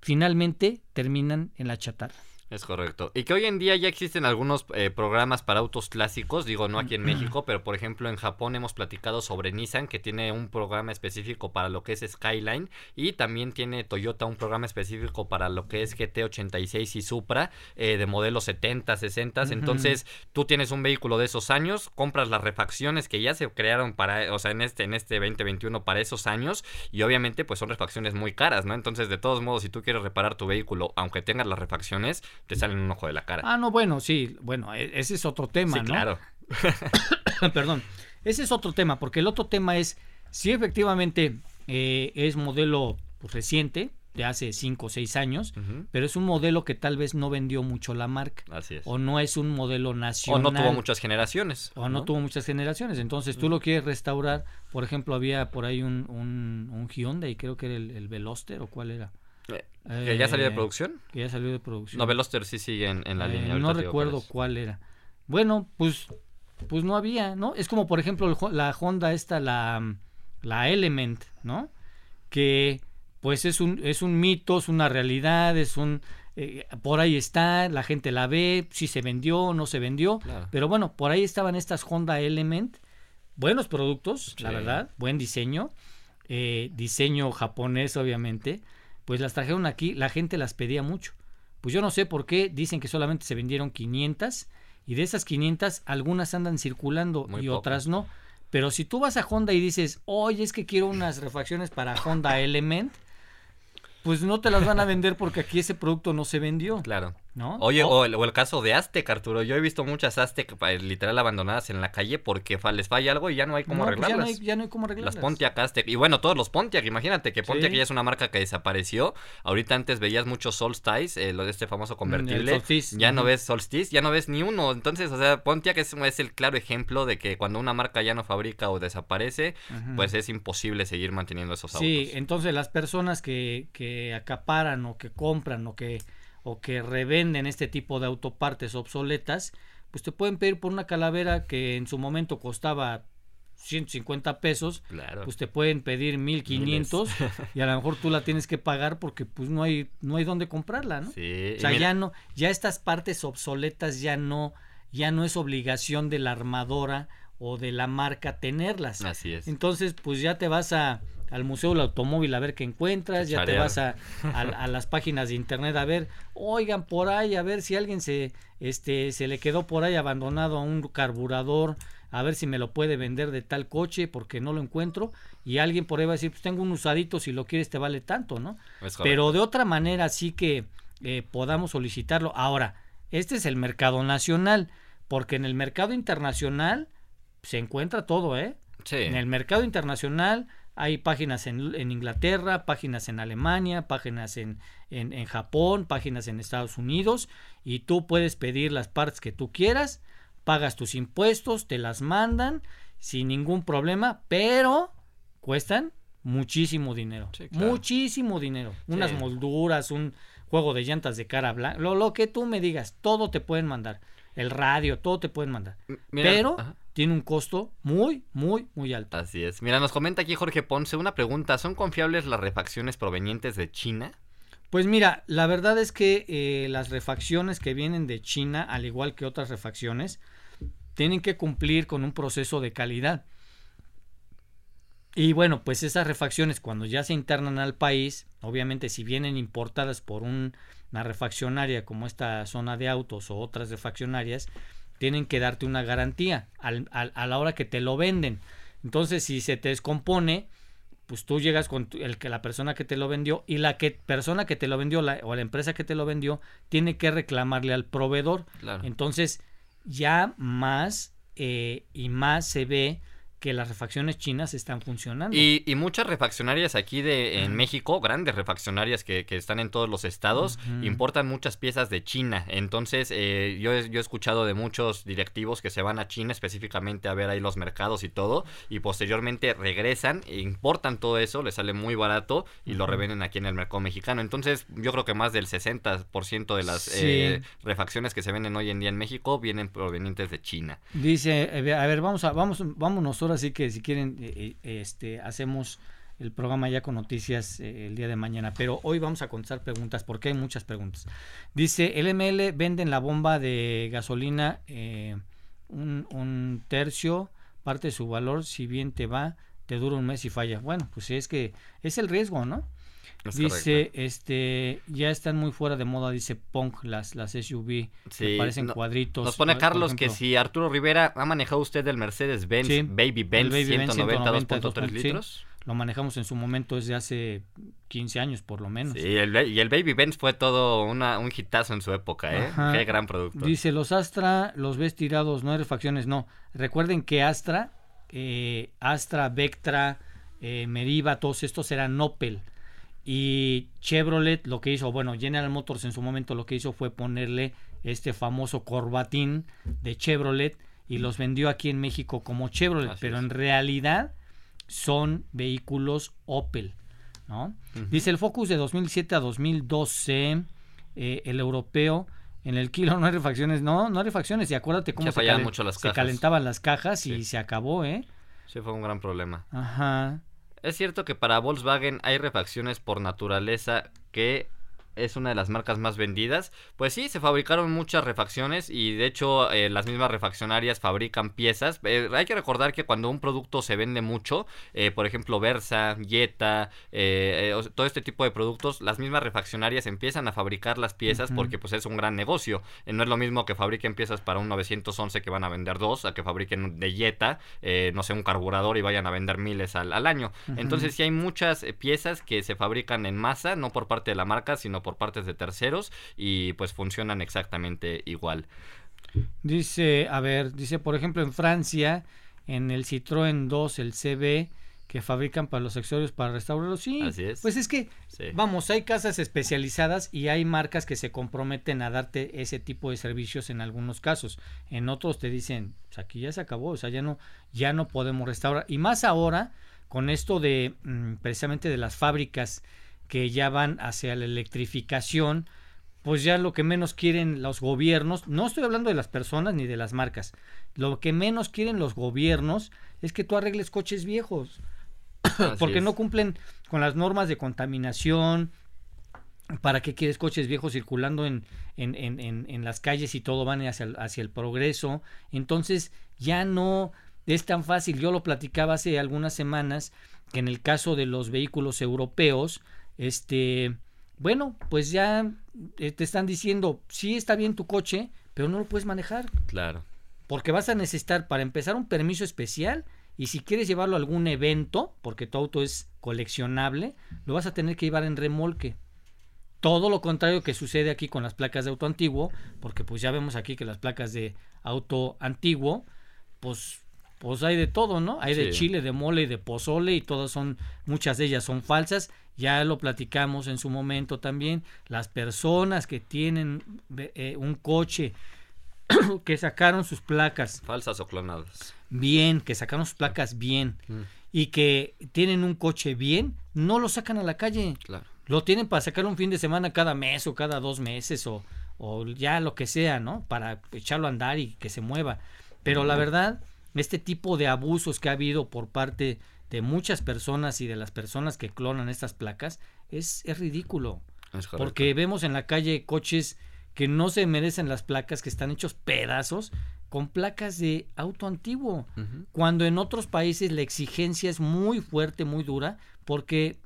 finalmente terminan en la chatarra. Es correcto. Y que hoy en día ya existen algunos eh, programas para autos clásicos, digo, no aquí en México, pero por ejemplo en Japón hemos platicado sobre Nissan, que tiene un programa específico para lo que es Skyline, y también tiene Toyota un programa específico para lo que es GT86 y Supra, eh, de modelos 70, 60. Entonces, tú tienes un vehículo de esos años, compras las refacciones que ya se crearon para, o sea, en este, en este 2021 para esos años, y obviamente pues son refacciones muy caras, ¿no? Entonces, de todos modos, si tú quieres reparar tu vehículo, aunque tengas las refacciones, te salen un ojo de la cara. Ah, no, bueno, sí, bueno, e, ese es otro tema, sí, Claro. Perdón, ese es otro tema, porque el otro tema es si efectivamente eh, es modelo pues, reciente, de hace 5 o 6 años, pero es un modelo que tal vez no vendió mucho la marca. Así es. O no es un modelo nacional. O no tuvo muchas generaciones. O no, tuvo muchas generaciones. Entonces tú lo quieres restaurar. Por ejemplo, había por ahí un, un, un Hyundai, creo que era el, el Veloster o cuál era. ¿Que ya salió de eh, producción? Que ya salió de producción. No, Veloster sí sigue en, la eh, línea. no recuerdo cuál, era. Bueno, pues, pues no había, ¿no? Es como, por ejemplo, la Honda esta, la, la Element, ¿no? Que, pues es un, es un mito, es una realidad, es un... Eh, por ahí está, la gente la ve, si se vendió, no se vendió. Pero bueno, por ahí estaban estas Honda Element. Buenos productos, la verdad, buen diseño. diseño japonés, obviamente pues las trajeron aquí, la gente las pedía mucho. Pues yo no sé por qué dicen que solamente se vendieron 500 y de esas 500 algunas andan circulando y otras no. Pero si tú vas a Honda y dices, oye, es que quiero unas refacciones para Honda Element, pues no te las van a vender porque aquí ese producto no se vendió. Claro. Oye, o, el, caso de Aztec, Arturo. Yo he visto muchas Aztec literal abandonadas en la calle porque les falla algo y ya no hay cómo arreglarlas. Pues ya, no hay, cómo arreglarlas. Las Pontiac Aztec. Y bueno, todos los Pontiac. Imagínate que Pontiac ya es una marca que desapareció. Ahorita antes veías muchos Solstice, eh, lo de este famoso mm, convertible. Ya no ves Solstice, ya no ves ni uno. Entonces, o sea, Pontiac es, es, el claro ejemplo de que cuando una marca ya no fabrica o desaparece, pues es imposible seguir manteniendo esos autos. Sí, entonces las personas que, que acaparan o que compran o que o que revenden este tipo de autopartes obsoletas, pues te pueden pedir por una calavera que en su momento costaba 150 pesos, Claro. pues te pueden pedir 1500 y a lo mejor tú la tienes que pagar porque pues no hay no hay dónde comprarla, ¿no? Sí, O sea, ya no ya estas partes obsoletas ya no ya no es obligación de la armadora o de la marca tenerlas. Así es. Entonces, pues ya te vas a, al Museo del Automóvil a ver qué encuentras, ya te vas a, a, a las páginas de internet a ver, oigan por ahí, a ver si alguien se, este, se le quedó por ahí abandonado a un carburador, a ver si me lo puede vender de tal coche porque no lo encuentro, y alguien por ahí va a decir, pues tengo un usadito, si lo quieres te vale tanto, ¿no? Pero de otra manera sí que eh, podamos solicitarlo. Ahora, este es el mercado nacional, porque en el mercado internacional se encuentra todo, ¿eh? Sí. En el mercado internacional hay páginas en, en Inglaterra, páginas en Alemania, páginas en, en, en Japón, páginas en Estados Unidos y tú puedes pedir las partes que tú quieras, pagas tus impuestos, te las mandan sin ningún problema, pero cuestan muchísimo dinero. Sí, claro. Muchísimo dinero. Unas molduras, un juego de llantas de cara blanca, lo, lo que tú me digas, todo te pueden mandar. El radio, todo te pueden mandar. Mira, pero ajá. tiene un costo muy, muy, muy alto. Así es. Mira, nos comenta aquí Jorge Ponce una pregunta. ¿Son confiables las refacciones provenientes de China? Pues mira, la verdad es que eh, las refacciones que vienen de China, al igual que otras refacciones, tienen que cumplir con un proceso de calidad. Y bueno, pues esas refacciones cuando ya se internan al país, obviamente si vienen importadas por un- una refaccionaria como esta zona de autos o otras refaccionarias, tienen que darte una garantía al- al- a la hora que te lo venden. Entonces, si se te descompone, pues tú llegas con el que la persona que te lo vendió y la que persona que te lo vendió la- o la empresa que te lo vendió tiene que reclamarle al proveedor. Claro. Entonces, ya más eh, y más se ve que las refacciones chinas están funcionando. Y, y muchas refaccionarias aquí de en México, grandes refaccionarias que, que están en todos los estados, importan muchas piezas de China. Entonces, eh, yo, he- yo he escuchado de muchos directivos que se van a China específicamente a ver ahí los mercados y todo, y posteriormente regresan e importan todo eso, les sale muy barato y lo revenden aquí en el mercado mexicano. Entonces, yo creo que más del 60% de las Sí. eh, refacciones que se venden hoy en día en México vienen provenientes de China. Dice, eh, a ver, vamos a, vamos, vámonos ahora sí que si quieren, eh, eh, este, hacemos el programa ya con noticias eh, el día de mañana, pero hoy vamos a contestar preguntas porque hay muchas preguntas. Dice, LML venden la bomba de gasolina un, un tercio, parte de su valor, si bien te va, te dura un mes y falla. Bueno, pues es que es el riesgo, ¿no? Es dice, correcto. este, ya están muy fuera de moda, dice Punk, las, las SUV, Sí, que parecen no- cuadritos. Nos pone por Carlos que si Arturo Rivera ha manejado usted el Mercedes-Benz Sí, Baby Benz Baby Benz 190 190, 2.3 sí. litros. Lo manejamos en su momento desde hace 15 años por lo menos. Sí, el, y el Baby Benz fue todo una, un hitazo en su época, ¿eh? Ajá. Qué gran producto. Dice, los Astra los ves tirados, no hay refacciones, no. Recuerden que Astra, eh, Astra, Vectra, eh, Meriva, todos estos eran Opel. Y Chevrolet lo que hizo, bueno, General Motors en su momento lo que hizo fue ponerle este famoso corbatín de Chevrolet y los vendió aquí en México como Chevrolet, Así pero es. en realidad son vehículos Opel, ¿no? Dice el Focus de 2007 a 2012, eh, el europeo, en el kilo no hay refacciones, no, no hay refacciones, y acuérdate cómo Se se, fallaban calen- mucho las se cajas. calentaban las cajas y Sí. se acabó, ¿eh? Sí, fue un gran problema. Ajá. Es cierto que para Volkswagen hay refacciones por naturaleza que es una de las marcas más vendidas. Pues sí, se fabricaron muchas refacciones y de hecho eh, las mismas refaccionarias fabrican piezas. Eh, hay que recordar que cuando un producto se vende mucho, eh, por ejemplo Versa, Jetta, todo este tipo de productos, las mismas refaccionarias empiezan a fabricar las piezas porque pues es un gran negocio. No es lo mismo que fabriquen piezas para un 911 que van a vender dos, a que fabriquen de Jetta, no sé, un carburador y vayan a vender miles al, al año. Entonces sí hay muchas piezas que se fabrican en masa, no por parte de la marca, sino por partes de terceros y pues funcionan exactamente igual. Dice, a ver, dice, por ejemplo, en Francia, en el Citroën 2, el CB, que fabrican para los accesorios para restaurarlos. Sí, Así es. pues es que, Sí. vamos, hay casas especializadas y hay marcas que se comprometen a darte ese tipo de servicios en algunos casos. En otros te dicen, pues aquí ya se acabó, o sea, ya no, ya no podemos restaurar. Y más ahora, con esto de, mm, precisamente de las fábricas que ya van hacia la electrificación, pues ya lo que menos quieren los gobiernos, no estoy hablando de las personas ni de las marcas, lo que menos quieren los gobiernos es que tú arregles coches viejos, porque no cumplen con las normas de contaminación, ¿Para qué quieres coches viejos circulando en, en, en, en las calles y todo van hacia el, hacia el progreso? Entonces ya no es tan fácil. Yo lo platicaba hace algunas semanas que en el caso de los vehículos europeos, este, bueno, pues ya eh, te están diciendo, sí está bien tu coche, pero no lo puedes manejar. Claro. Porque vas a necesitar para empezar un permiso especial y si quieres llevarlo a algún evento, porque tu auto es coleccionable, lo vas a tener que llevar en remolque. Todo lo contrario que sucede aquí con las placas de auto antiguo, porque pues ya vemos aquí que las placas de auto antiguo, pues, pues hay de todo, ¿no? Hay de chile, de mole, de pozole y todas son, muchas de ellas son falsas. Ya lo platicamos en su momento también. Las personas que tienen eh, un coche que sacaron sus placas. Falsas o clonadas. Bien, que sacaron sus placas bien. Mm. Y que tienen un coche bien, no lo sacan a la calle. Claro lo tienen para sacar un fin de semana cada mes o cada dos meses o, ya lo que sea, ¿no? Para echarlo a andar y que se mueva. Pero la verdad, este tipo de abusos que ha habido por parte de muchas personas y de las personas que clonan estas placas es, es ridículo. porque vemos en la calle coches que no se merecen las placas, que están hechos pedazos con placas de auto antiguo, cuando en otros países la exigencia es muy fuerte, muy dura, porque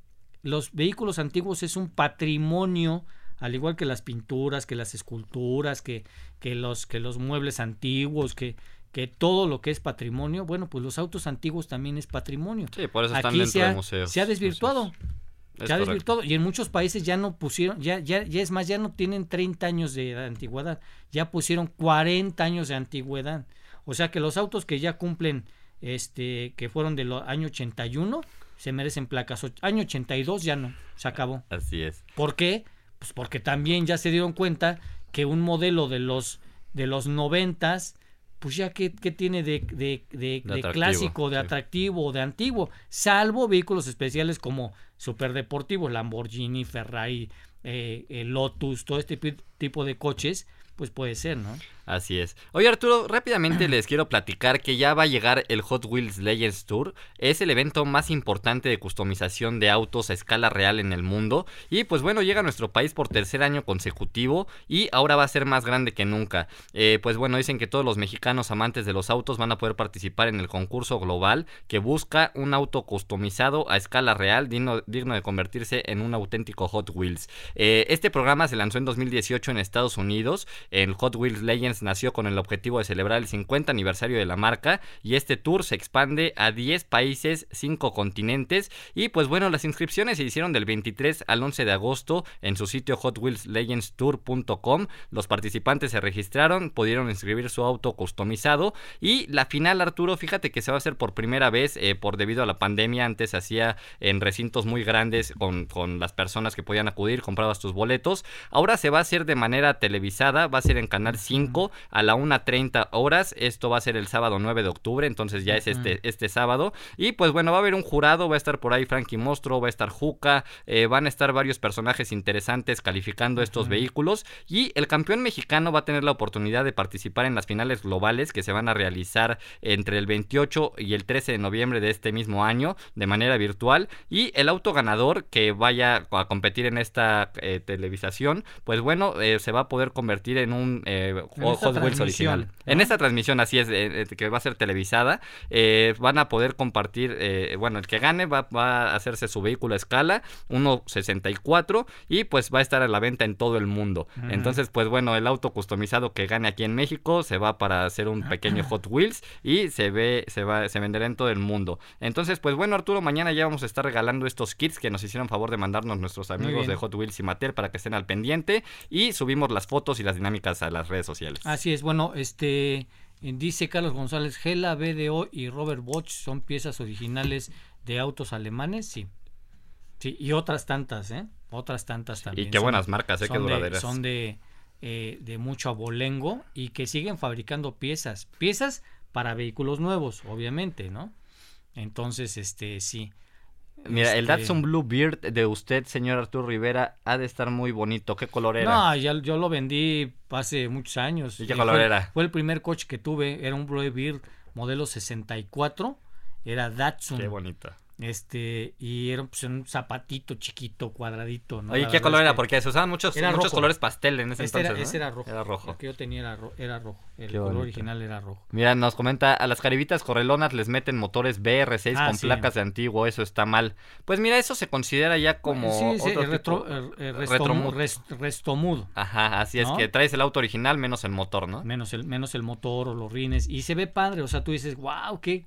los vehículos antiguos es un patrimonio, al igual que las pinturas, que las esculturas, que, que, los, que los muebles antiguos, que, que todo lo que es patrimonio, bueno, pues los autos antiguos también es patrimonio. Sí, por eso están Aquí dentro se ha, de museos. Se ha desvirtuado. se ha desvirtuado. Y en muchos países ya no pusieron, ya, ya, ya es más, ya no tienen 30 años de antigüedad, ya pusieron 40 años de antigüedad. O sea que los autos que ya cumplen, este, que fueron del año 81, se merecen placas. Año 82 ya no, se acabó. Así es. ¿Por qué? Pues porque también ya se dieron cuenta que un modelo de los de los noventas, pues ya que, tiene de, de, de, clásico, de atractivo de antiguo, salvo vehículos especiales como superdeportivos, Lamborghini, Ferrari, eh, eh Lotus, todo este tipo de coches, pues puede ser, ¿no? Así es. Oye Arturo, rápidamente les quiero platicar que ya va a llegar el Hot Wheels Legends Tour. Es el evento más importante de customización de autos a escala real en el mundo. Y pues bueno, llega a nuestro país por tercer año consecutivo y ahora va a ser más grande que nunca. Eh, pues bueno, dicen que todos los mexicanos amantes de los autos van a poder participar en el concurso global que busca un auto customizado a escala real, digno, de convertirse en un auténtico Hot Wheels. Eh, este programa se lanzó en 2018 en Estados Unidos. El Hot Wheels Legends nació con el objetivo de celebrar el 50 aniversario de la marca y este tour se expande a 10 países, 5 continentes y pues bueno, las inscripciones se hicieron del 23 al 11 de agosto en su sitio hotwheelslegendstour.com. Los participantes se registraron, pudieron inscribir su auto customizado y la final Arturo, fíjate que se va a hacer por primera vez eh, por debido a la pandemia, antes se hacía en recintos muy grandes con, con las personas que podían acudir, comprabas tus boletos, ahora se va a hacer de manera televisada, va a ser en Canal 5 a la 1.30 horas. Esto va a ser el sábado 9 de octubre, entonces ya es este, este sábado. Y pues bueno, va a haber un jurado, va a estar por ahí Frankie Mostro, va a estar Juca, eh, van a estar varios personajes interesantes calificando estos vehículos. Y el campeón mexicano va a tener la oportunidad de participar en las finales globales que se van a realizar entre el 28 y el 13 de noviembre de este mismo año de manera virtual. Y el auto ganador que vaya a competir en esta eh, televisación, pues bueno, eh, se va a poder convertir en un Hot Wheels original. En esta transmisión, así es, eh, eh, que va a ser televisada, eh, van a poder compartir, bueno, el que gane va, a hacerse su vehículo a escala, 1.64, y pues va a estar a la venta en todo el mundo. Entonces, pues bueno, el auto customizado que gane aquí en México se va para hacer un pequeño Hot Wheels y se ve, se va, se venderá en todo el mundo. Entonces, pues bueno, Arturo, mañana ya vamos a estar regalando estos kits que nos hicieron favor de mandarnos nuestros amigos de Hot Wheels y Mattel para que estén al pendiente y subimos las fotos y las dinámicas a las redes sociales. Así es, bueno, este dice Carlos González, Gela, BDO y Robert Bosch son piezas originales de autos alemanes, sí. Sí, y otras tantas, ¿eh? Otras tantas también. Y qué buenas marcas, ¿eh? Qué duraderas. son de, eh, de mucho abolengo y que siguen fabricando piezas. Piezas para vehículos nuevos, obviamente, ¿no? Entonces, este, sí. Mira, el Este- Datsun Blue Beard de usted, señor Arturo Rivera, ha de estar muy bonito. ¿Qué color era? No, ya, yo lo vendí hace muchos años. ¿Y qué color fue, era? Fue el primer coche que tuve, era un Blue Beard modelo 64, era Datsun. Qué bonito. Este, y era pues, un zapatito chiquito, cuadradito, ¿no? Oye, La ¿qué color era? que Porque se usaban muchos, muchos rojo. colores pastel en ese Este entonces, era, ¿no? ese era rojo. Era rojo. El que yo tenía era, ro- era rojo. El Qué color bonito. original era rojo. Mira, nos comenta, a las caribitas correlonas les meten motores BR6 Ah, con sí. placas de antiguo, eso está mal. Pues mira, eso se considera ya como Sí, sí, otro el retro, el- restomudo. Ajá, así es que traes el auto original menos el motor, ¿no? Menos el, menos el motor o los rines. Y se ve padre. O sea, tú dices, wow, qué.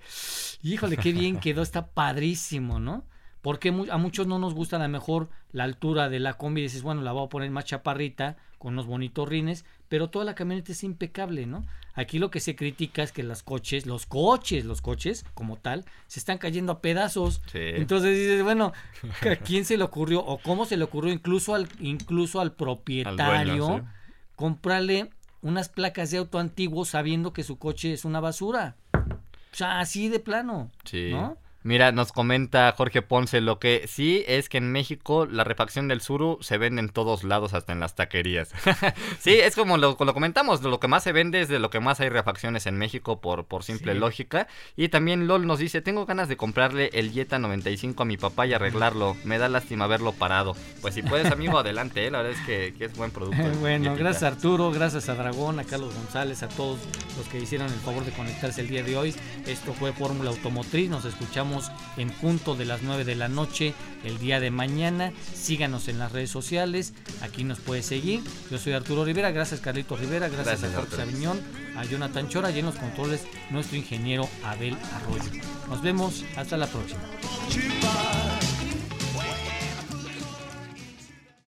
Híjole, qué bien quedó. Está padrísimo, ¿no? Porque a muchos no nos gusta a lo mejor la altura de la combi. Dices, bueno, la voy a poner más chaparrita, con unos bonitos rines. Pero toda la camioneta es impecable, ¿no? Aquí lo que se critica es que los coches, los coches, los coches como tal, se están cayendo a pedazos. Sí. Entonces dices, bueno, ¿a quién se le ocurrió? O cómo se le ocurrió incluso al, incluso al propietario sí. comprarle unas placas de auto antiguo sabiendo que su coche es una basura. O sea, así de plano. Sí. ¿No? Mira, nos comenta Jorge Ponce, lo que sí es que en México la refacción del Suru se vende en todos lados, hasta en las taquerías. sí, es como lo, lo comentamos, lo que más se vende es de lo que más hay refacciones en México por, por simple Sí. lógica. Y también LOL nos dice, tengo ganas de comprarle el Jetta 95 a mi papá y arreglarlo. Me da lástima verlo parado. Pues si puedes, amigo, adelante, ¿eh? la verdad es que, que es buen producto. bueno, gracias a Arturo, gracias a Dragón, a Carlos González, a todos los que hicieron el favor de conectarse el día de hoy. Esto fue Fórmula Automotriz. Nos escuchamos en punto de las 9 de la noche el día de mañana. Síganos en las redes sociales. Aquí nos puede seguir. Yo soy Arturo Rivera. Gracias, Carlito Rivera. Gracias, Gracias, a Jorge. Sabiñón, a Jonathan Chora y en los controles nuestro ingeniero Abel Arroyo. Nos vemos. Hasta la próxima.